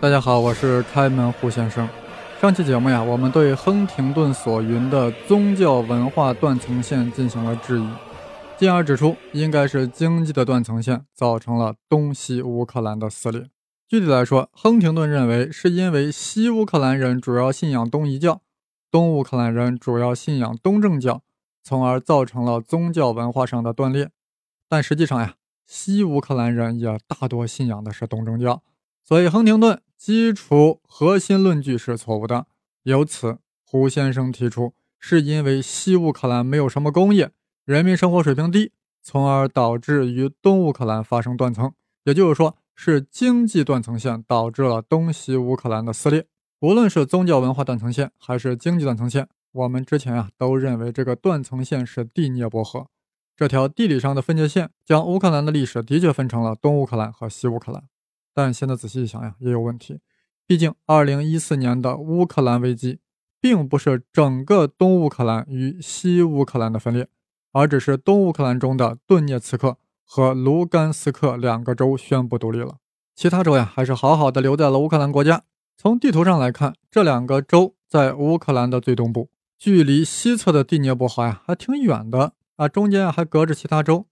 大家好，我是开门胡先生。上期节目呀，我们对亨廷顿所云的宗教文化断层线进行了质疑，进而指出应该是经济的断层线造成了东西乌克兰的撕裂。具体来说，亨廷顿认为是因为西乌克兰人主要信仰东仪教，东乌克兰人主要信仰东正教，从而造成了宗教文化上的断裂。但实际上呀，西乌克兰人也大多信仰的是东正教，所以亨廷顿。基础核心论据是错误的，由此胡先生提出，是因为西乌克兰没有什么工业，人民生活水平低，从而导致与东乌克兰发生断层，也就是说，是经济断层线导致了东西乌克兰的撕裂。无论是宗教文化断层线还是经济断层线，我们之前啊都认为这个断层线是第聂伯河这条地理上的分界线，将乌克兰的历史的确分成了东乌克兰和西乌克兰。但现在仔细一想呀，也有问题。毕竟，二零一四年的乌克兰危机，并不是整个东乌克兰与西乌克兰的分裂，而只是东乌克兰中的顿涅茨克和卢甘斯克两个州宣布独立了，其他州呀，还是好好的留在了乌克兰国家。从地图上来看，这两个州在乌克兰的最东部，距离西侧的第聂伯河呀，还挺远的啊，中间还隔着其他州。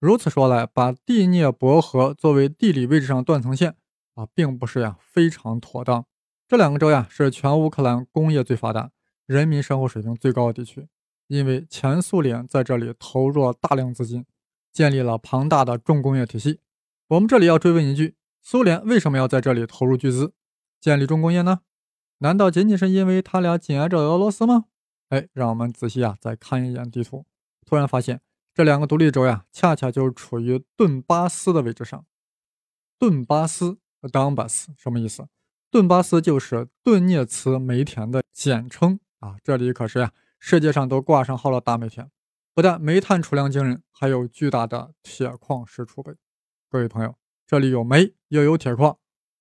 如此说来，把第聂伯河作为地理位置上断层线啊，并不是呀非常妥当。这两个州呀是全乌克兰工业最发达、人民生活水平最高的地区，因为前苏联在这里投入了大量资金，建立了庞大的重工业体系。我们这里要追问一句：苏联为什么要在这里投入巨资建立重工业呢？难道仅仅是因为他俩紧挨着俄罗斯吗？哎，让我们仔细啊再看一眼地图，突然发现。这两个独立州呀，恰恰就处于顿巴斯的位置上。顿巴斯 （Donbas） 什么意思？顿巴斯就是顿涅茨煤田的简称啊。这里可是呀，世界上都挂上号的大煤田，不但煤炭储量惊人，还有巨大的铁矿石储备。各位朋友，这里有煤又有铁矿，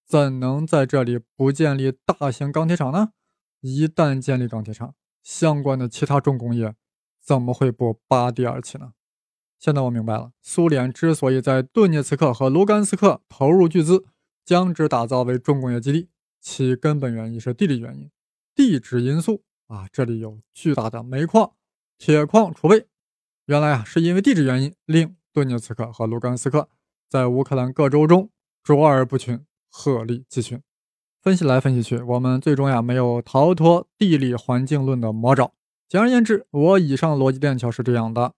怎能在这里不建立大型钢铁厂呢？一旦建立钢铁厂，相关的其他重工业怎么会不拔地而起呢？现在我明白了，苏联之所以在顿涅茨克和卢甘斯克投入巨资，将之打造为重工业基地，其根本原因是地理原因、地质因素啊！这里有巨大的煤矿、铁矿储备。原来啊，是因为地质原因，令顿涅茨克和卢甘斯克在乌克兰各州中卓尔不群、鹤立鸡群。分析来分析去，我们最终呀没有逃脱地理环境论的魔爪。简而言之，我以上逻辑链条是这样的。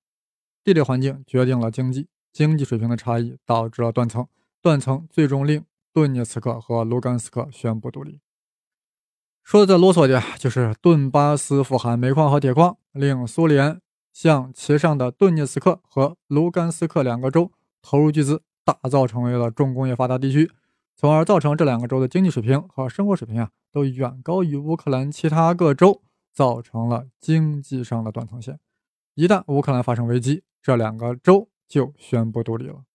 地理环境决定了经济，经济水平的差异导致了断层，断层最终令顿涅茨克和卢甘斯克宣布独立。说的再啰嗦点，就是顿巴斯富含煤矿和铁矿，令苏联向其上的顿涅茨克和卢甘斯克两个州投入巨资，打造成为了重工业发达地区，从而造成这两个州的经济水平和生活水平啊，都远高于乌克兰其他各州，造成了经济上的断层线。一旦乌克兰发生危机，这两个州就宣布独立了，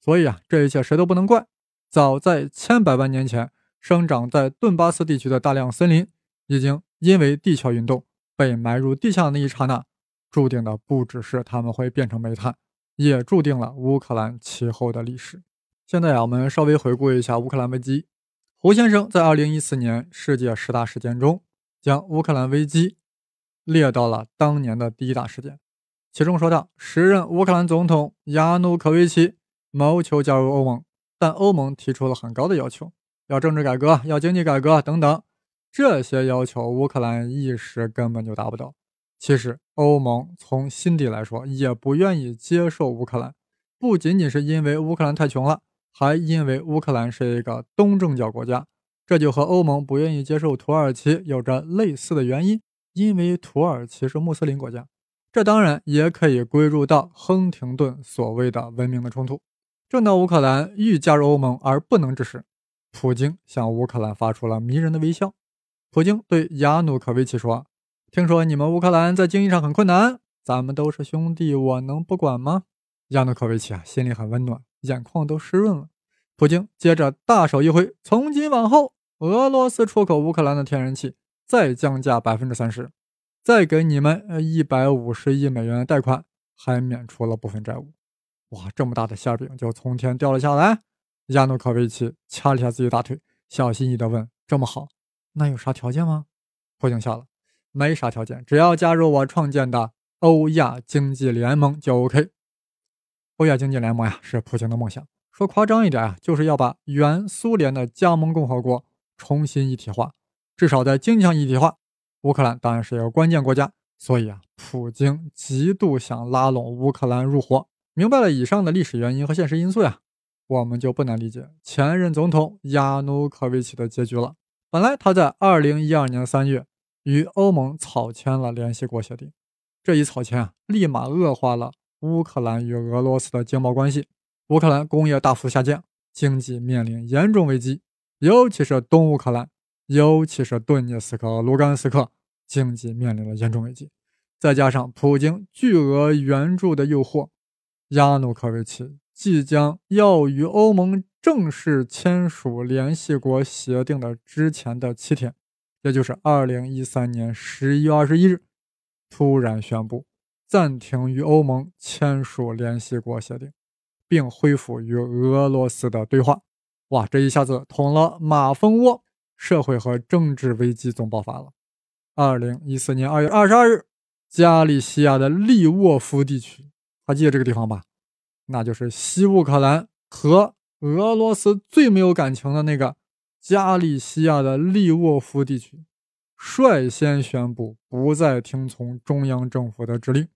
所以啊，这一切谁都不能怪。早在千百万年前，生长在顿巴斯地区的大量森林，已经因为地壳运动被埋入地下那一刹那，注定的不只是他们会变成煤炭，也注定了乌克兰其后的历史。现在啊，我们稍微回顾一下乌克兰危机。胡先生在2014年世界十大事件中，将乌克兰危机列到了当年的第一大事件。其中说到，时任乌克兰总统亚努科维奇谋求加入欧盟，但欧盟提出了很高的要求，要政治改革，要经济改革等等。这些要求乌克兰一时根本就达不到。其实，欧盟从心底来说也不愿意接受乌克兰，不仅仅是因为乌克兰太穷了，还因为乌克兰是一个东正教国家。这就和欧盟不愿意接受土耳其有着类似的原因，因为土耳其是穆斯林国家。这当然也可以归入到亨廷顿所谓的文明的冲突。正当乌克兰欲加入欧盟而不能之时，普京向乌克兰发出了迷人的微笑。普京对亚努科维奇说：“听说你们乌克兰在经济上很困难，咱们都是兄弟，我能不管吗？”亚努科维奇啊，心里很温暖，眼眶都湿润了。普京接着大手一挥：“从今往后，俄罗斯出口乌克兰的天然气再降价百分之三十。”再给你们呃一百五十亿美元的贷款，还免除了部分债务。哇，这么大的馅饼就从天掉了下来！亚努科维奇掐了一下自己大腿，小心翼翼地问：“这么好，那有啥条件吗？”普京笑了：“没啥条件，只要加入我创建的欧亚经济联盟就 OK。”欧亚经济联盟呀，是普京的梦想。说夸张一点啊，就是要把原苏联的加盟共和国重新一体化，至少在经济上一体化。乌克兰当然是一个关键国家，所以啊，普京极度想拉拢乌克兰入伙。明白了以上的历史原因和现实因素呀，我们就不难理解前任总统亚努科维奇的结局了。本来他在二零一二年三月与欧盟草签了联系国协定，这一草签啊，立马恶化了乌克兰与俄罗斯的经贸关系。乌克兰工业大幅下降，经济面临严重危机，尤其是东乌克兰，尤其是顿涅茨克和卢甘斯克，经济面临了严重危机。再加上普京巨额援助的诱惑。亚努科维奇即将要与欧盟正式签署联系国协定的之前的七天，也就是二零一三年十一月二十一日，突然宣布暂停与欧盟签署联系国协定，并恢复与俄罗斯的对话。哇，这一下子捅了马蜂窝，社会和政治危机总爆发了。二零一四年二月二十二日，加利西亚的利沃夫地区。还记得这个地方吧？那就是西乌克兰和俄罗斯最没有感情的那个加利西亚的利沃夫地区，率先宣布不再听从中央政府的指令，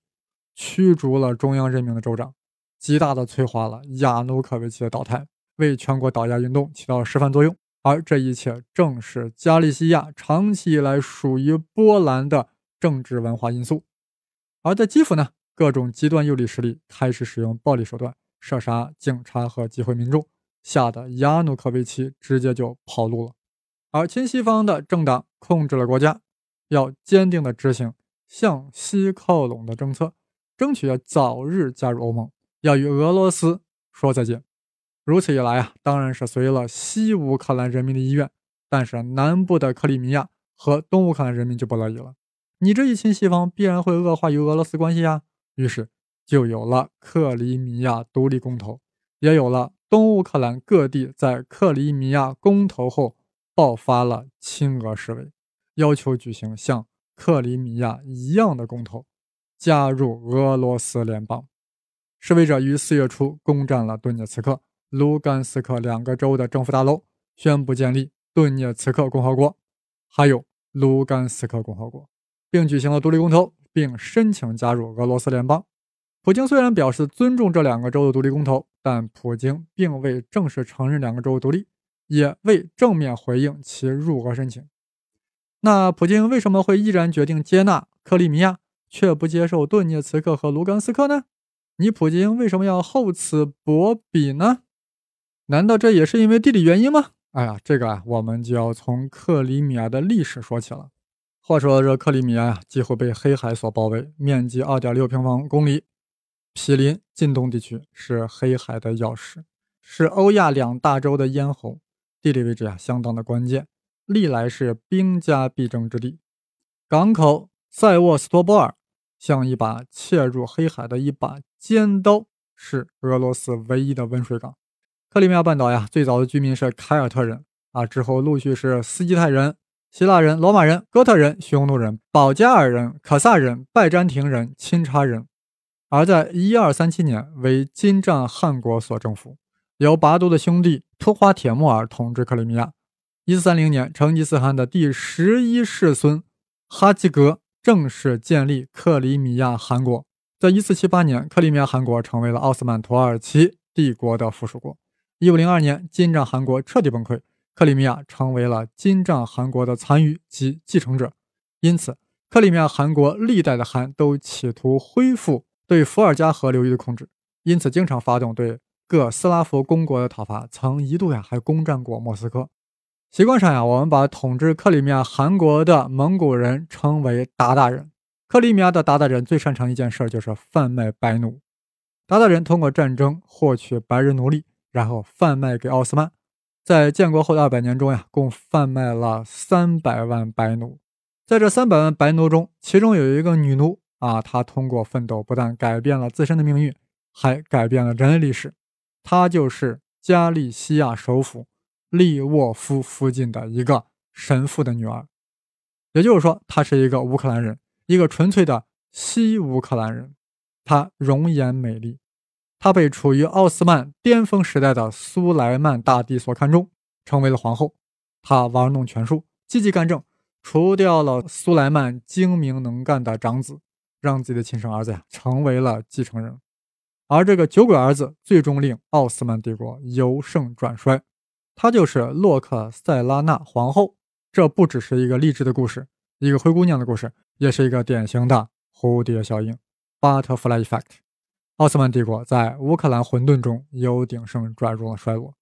驱逐了中央任命的州长，极大的催化了亚努科维奇的倒台，为全国倒压运动起到了示范作用。而这一切正是加利西亚长期以来属于波兰的政治文化因素。而在基辅呢？各种极端右翼势力开始使用暴力手段射杀警察和集会民众，吓得亚努科维奇直接就跑路了。而亲西方的政党控制了国家，要坚定地执行向西靠拢的政策，争取要早日加入欧盟，要与俄罗斯说再见。如此一来啊，当然是随了西乌克兰人民的意愿，但是南部的克里米亚和东乌克兰人民就不乐意了。你这一亲西方，必然会恶化与俄罗斯关系呀。于是就有了克里米亚独立公投，也有了东乌克兰各地在克里米亚公投后爆发了亲俄示威，要求举行像克里米亚一样的公投，加入俄罗斯联邦。示威者于四月初攻占了顿涅茨克、卢甘斯克两个州的政府大楼，宣布建立顿涅茨克共和国，还有卢甘斯克共和国，并举行了独立公投。并申请加入俄罗斯联邦。普京虽然表示尊重这两个州的独立公投，但普京并未正式承认两个州独立，也未正面回应其入俄申请。那普京为什么会毅然决定接纳克里米亚，却不接受顿涅茨克和卢甘斯克呢？你普京为什么要厚此薄彼呢？难道这也是因为地理原因吗？哎呀，这个啊，我们就要从克里米亚的历史说起了。话说这克里米亚呀，几乎被黑海所包围，面积二点六平方公里，毗邻近东地区，是黑海的钥匙，是欧亚两大洲的咽喉，地理位置啊相当的关键，历来是兵家必争之地。港口塞沃斯托波尔像一把切入黑海的一把尖刀，是俄罗斯唯一的温水港。克里米亚半岛呀，最早的居民是凯尔特人啊，之后陆续是斯基泰人。希腊人、罗马人、哥特人、匈奴人、保加尔人、可萨人、拜占庭人、钦察人，而在一二三七年为金帐汗国所征服，由拔都的兄弟突花铁木儿统治克里米亚。一四三零年，成吉思汗的第十一世孙哈基格正式建立克里米亚汗国。在一四七八年，克里米亚汗国成为了奥斯曼土耳其帝国的附属国。一五零二年，金帐汗国彻底崩溃。克里米亚成为了金帐汗国的残余及继承者，因此克里米亚汗国历代的汗都企图恢复对伏尔加河流域的控制，因此经常发动对各斯拉夫公国的讨伐，曾一度呀还攻占过莫斯科。习惯上呀，我们把统治克里米亚汗国的蒙古人称为鞑靼人。克里米亚的鞑靼人最擅长一件事就是贩卖白奴。鞑靼人通过战争获取白人奴隶，然后贩卖给奥斯曼。在建国后的二百年中呀，共贩卖了三百万白奴。在这三百万白奴中，其中有一个女奴啊，她通过奋斗不但改变了自身的命运，还改变了人类历史。她就是加利西亚首府利沃夫附近的一个神父的女儿。也就是说，她是一个乌克兰人，一个纯粹的西乌克兰人。她容颜美丽，她被处于奥斯曼巅峰时代的苏莱曼大帝所看中，成为了皇后。她玩弄权术，积极干政，除掉了苏莱曼精明能干的长子，让自己的亲生儿子呀成为了继承人。而这个酒鬼儿子最终令奥斯曼帝国由盛转衰，她就是洛克塞拉娜皇后。这不只是一个励志的故事，一个灰姑娘的故事，也是一个典型的蝴蝶效应 （Butterfly Effect）。奥斯曼帝国在乌克兰混沌中由鼎盛转入了衰落。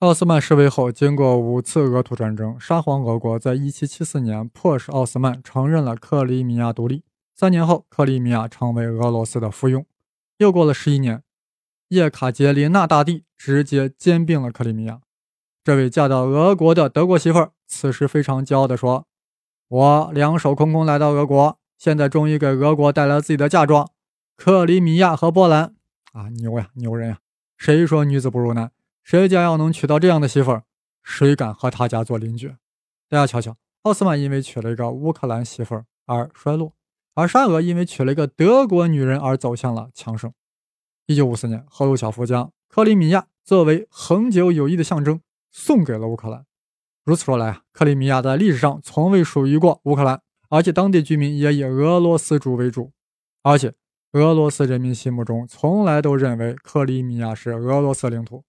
奥斯曼失位后，经过五次俄土战争，沙皇俄国在1774年迫使奥斯曼承认了克里米亚独立。三年后，克里米亚成为俄罗斯的附庸。又过了十一年，叶卡捷琳娜大帝直接兼并了克里米亚。这位嫁到俄国的德国媳妇儿，此时非常骄傲地说：“我两手空空来到俄国，现在终于给俄国带来了自己的嫁妆——克里米亚和波兰。啊，牛呀，牛人呀！谁说女子不如男？谁家要能娶到这样的媳妇儿，谁敢和他家做邻居？大家瞧瞧，奥斯曼因为娶了一个乌克兰媳妇儿而衰落。”而沙俄因为娶了一个德国女人而走向了强盛。一九五四年，赫鲁晓夫将克里米亚作为恒久友谊的象征送给了乌克兰。如此说来啊，克里米亚在历史上从未属于过乌克兰，而且当地居民也以俄罗斯主为主，而且俄罗斯人民心目中从来都认为克里米亚是俄罗斯领土。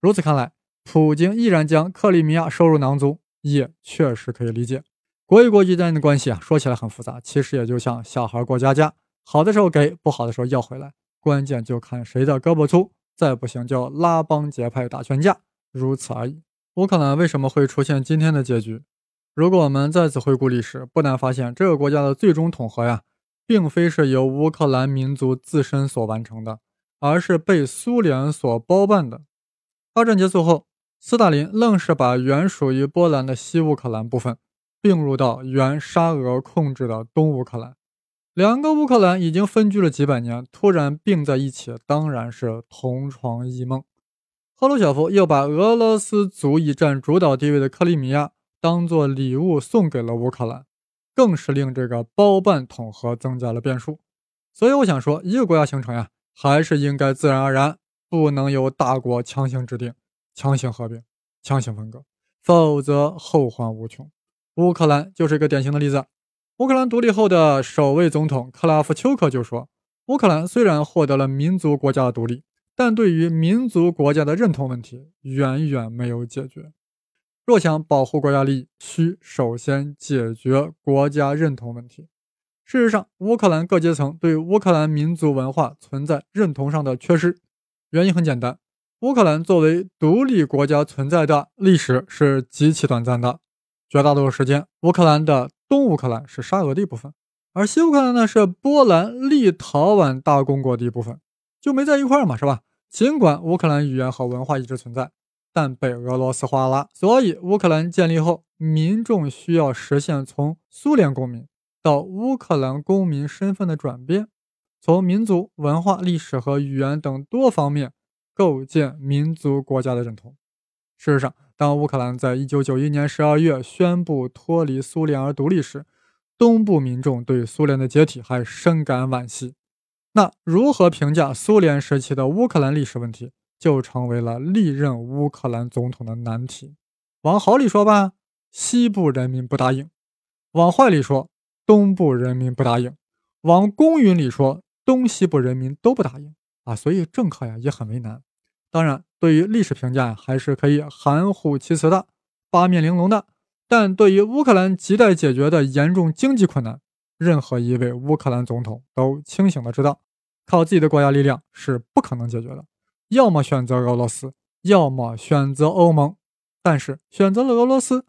如此看来，普京毅然将克里米亚收入囊中，也确实可以理解。国与国之间的关系啊，说起来很复杂，其实也就像小孩过家家，好的时候给，不好的时候要回来，关键就看谁的胳膊粗，再不行就拉帮结派打群架，如此而已。乌克兰为什么会出现今天的结局？如果我们再次回顾历史，不难发现，这个国家的最终统合呀，并非是由乌克兰民族自身所完成的，而是被苏联所包办的。二战结束后，斯大林愣是把原属于波兰的西乌克兰部分。并入到原沙俄控制的东乌克兰，两个乌克兰已经分居了几百年，突然并在一起，当然是同床异梦。赫鲁晓夫又把俄罗斯足以占主导地位的克里米亚当做礼物送给了乌克兰，更是令这个包办统合增加了变数。所以我想说，一个国家形成呀，还是应该自然而然，不能由大国强行制定、强行合并、强行分割，否则后患无穷。乌克兰就是一个典型的例子。乌克兰独立后的首位总统克拉夫丘克就说：“乌克兰虽然获得了民族国家的独立，但对于民族国家的认同问题远远没有解决。若想保护国家利益，需首先解决国家认同问题。”事实上，乌克兰各阶层对乌克兰民族文化存在认同上的缺失。原因很简单：乌克兰作为独立国家存在的历史是极其短暂的。绝大多数时间，乌克兰的东乌克兰是沙俄的一部分，而西乌克兰呢是波兰、立陶宛大公国的一部分，就没在一块儿嘛，是吧？尽管乌克兰语言和文化一直存在，但被俄罗斯化了。所以，乌克兰建立后，民众需要实现从苏联公民到乌克兰公民身份的转变，从民族、文化、历史和语言等多方面构建民族国家的认同。事实上，当乌克兰在一九九一年十二月宣布脱离苏联而独立时，东部民众对苏联的解体还深感惋惜。那如何评价苏联时期的乌克兰历史问题，就成为了历任乌克兰总统的难题。往好里说吧，西部人民不答应；往坏里说，东部人民不答应；往公允里说，东西部人民都不答应啊！所以政客呀也很为难。当然。对于历史评价还是可以含糊其辞的，八面玲珑的。但对于乌克兰亟待解决的严重经济困难，任何一位乌克兰总统都清醒的知道，靠自己的国家力量是不可能解决的。要么选择俄罗斯，要么选择欧盟。但是选择了俄罗斯，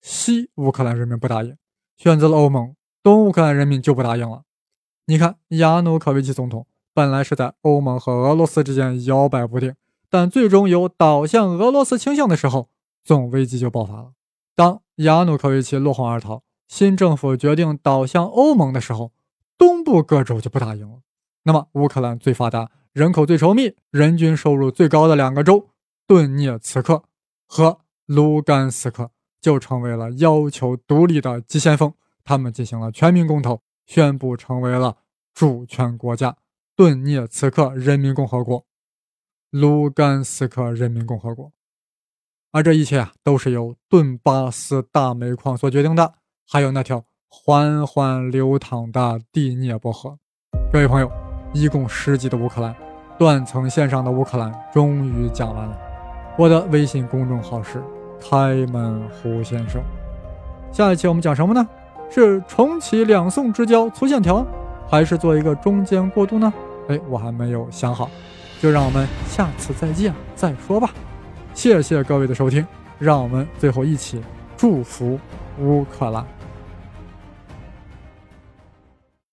西乌克兰人民不答应；选择了欧盟，东乌克兰人民就不答应了。你看，亚努科维奇总统本来是在欧盟和俄罗斯之间摇摆不定。但最终有倒向俄罗斯倾向的时候，总危机就爆发了。当亚努科维奇落荒而逃，新政府决定倒向欧盟的时候，东部各州就不答应了。那么，乌克兰最发达、人口最稠密、人均收入最高的两个州——顿涅茨克和卢甘斯克就成为了要求独立的急先锋。他们进行了全民公投，宣布成为了主权国家——顿涅茨克人民共和国、卢甘斯克人民共和国。而这一切啊，都是由顿巴斯大煤矿所决定的，还有那条缓缓流淌的第聂伯河。各位朋友，一共十集的乌克兰断层线上的乌克兰终于讲完了。我的微信公众号是开门胡先生。下一期我们讲什么呢？是重启两宋之交粗线条，还是做一个中间过渡呢？哎，我还没有想好，就让我们下次再见再说吧。谢谢各位的收听，让我们最后一起祝福乌克兰。